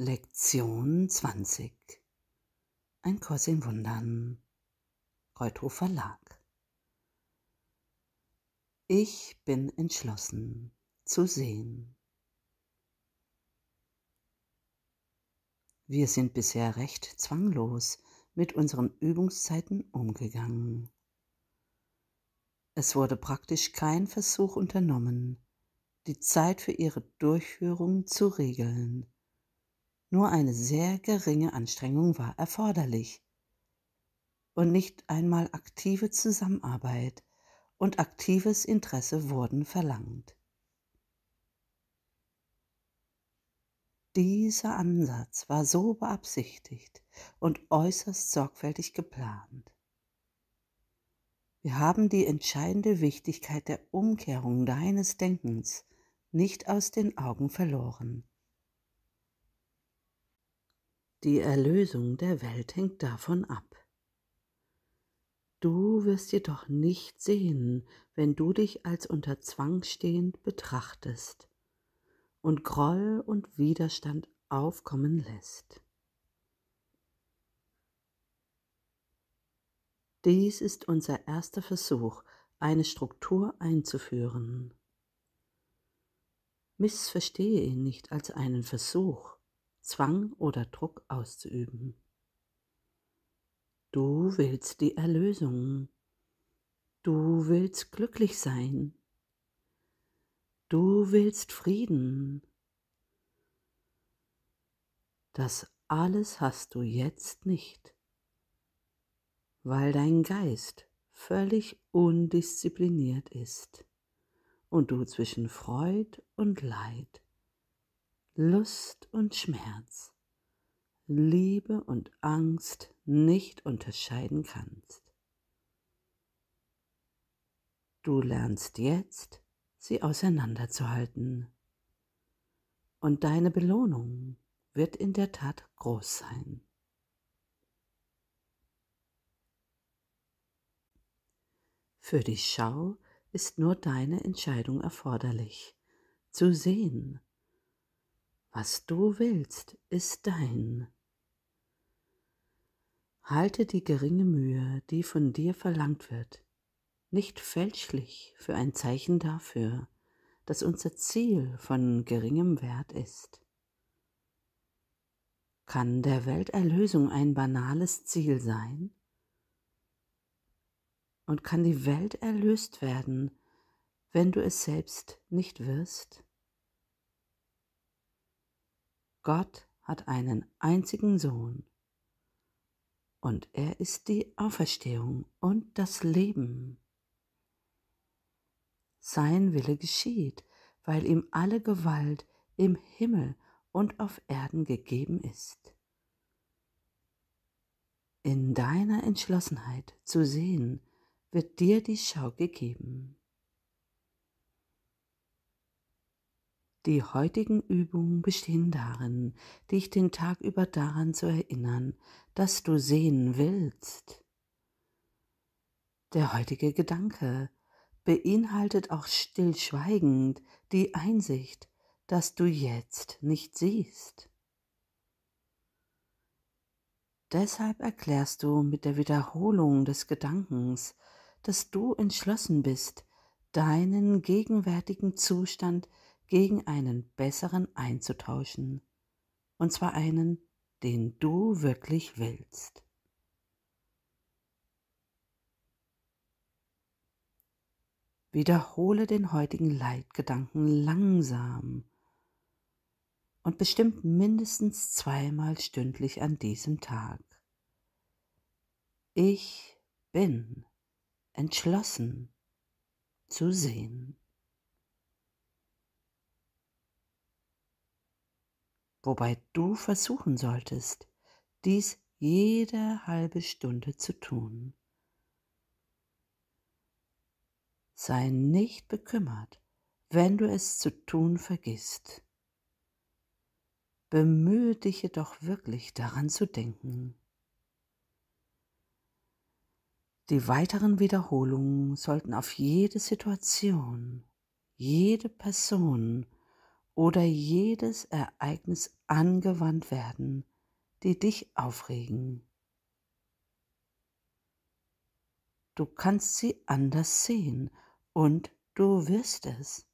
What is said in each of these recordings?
Lektion 20 Ein Kurs in Wundern Reuthof Verlag Ich bin entschlossen zu sehen. Wir sind bisher recht zwanglos mit unseren Übungszeiten umgegangen. Es wurde praktisch kein Versuch unternommen, die Zeit für ihre Durchführung zu regeln nur eine sehr geringe Anstrengung war erforderlich. Und nicht einmal aktive Zusammenarbeit und aktives Interesse wurden verlangt. Dieser Ansatz war so beabsichtigt und äußerst sorgfältig geplant. Wir haben die entscheidende Wichtigkeit der Umkehrung deines Denkens nicht aus den Augen verloren. Die Erlösung der Welt hängt davon ab. Du wirst jedoch nicht sehen, wenn du dich als unter Zwang stehend betrachtest und Groll und Widerstand aufkommen lässt. Dies ist unser erster Versuch, eine Struktur einzuführen. Missverstehe ihn nicht als einen Versuch, Zwang oder Druck auszuüben. Du willst die Erlösung. Du willst glücklich sein. Du willst Frieden. Das alles hast du jetzt nicht, weil dein Geist völlig undiszipliniert ist und du zwischen Freud und Leid Lust und Schmerz, Liebe und Angst nicht unterscheiden kannst. Du lernst jetzt, sie auseinanderzuhalten. Und deine Belohnung wird in der Tat groß sein. Für die Schau ist nur deine Entscheidung erforderlich, zu sehen, was du willst, ist dein. Halte die geringe Mühe, die von dir verlangt wird, nicht fälschlich für ein Zeichen dafür, dass unser Ziel von geringem Wert ist. Kann der Welterlösung ein banales Ziel sein? Und kann die Welt erlöst werden, wenn du es selbst nicht wirst? Gott hat einen einzigen Sohn und er ist die Auferstehung und das Leben. Sein Wille geschieht, weil ihm alle Gewalt im Himmel und auf Erden gegeben ist. In deiner Entschlossenheit zu sehen, wird dir die Schau gegeben. Die heutigen Übungen bestehen darin, dich den Tag über daran zu erinnern, dass du sehen willst. Der heutige Gedanke beinhaltet auch stillschweigend die Einsicht, dass du jetzt nicht siehst. Deshalb erklärst du mit der Wiederholung des Gedankens, dass du entschlossen bist, deinen gegenwärtigen Zustand gegen einen besseren einzutauschen, und zwar einen, den du wirklich willst. Wiederhole den heutigen Leitgedanken langsam und bestimmt mindestens zweimal stündlich an diesem Tag. Ich bin entschlossen zu sehen. Wobei du versuchen solltest, dies jede halbe Stunde zu tun. Sei nicht bekümmert, wenn du es zu tun vergisst. Bemühe dich jedoch wirklich daran zu denken. Die weiteren Wiederholungen sollten auf jede Situation, jede Person oder jedes Ereignis angewandt werden, die dich aufregen. Du kannst sie anders sehen und du wirst es.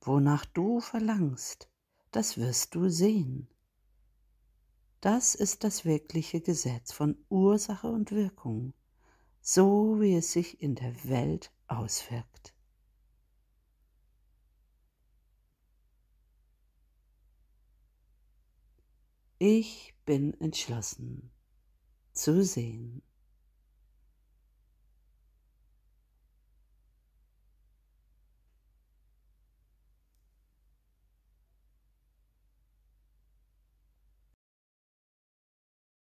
Wonach du verlangst, das wirst du sehen. Das ist das wirkliche Gesetz von Ursache und Wirkung, so wie es sich in der Welt auswirkt. Ich bin entschlossen zu sehen.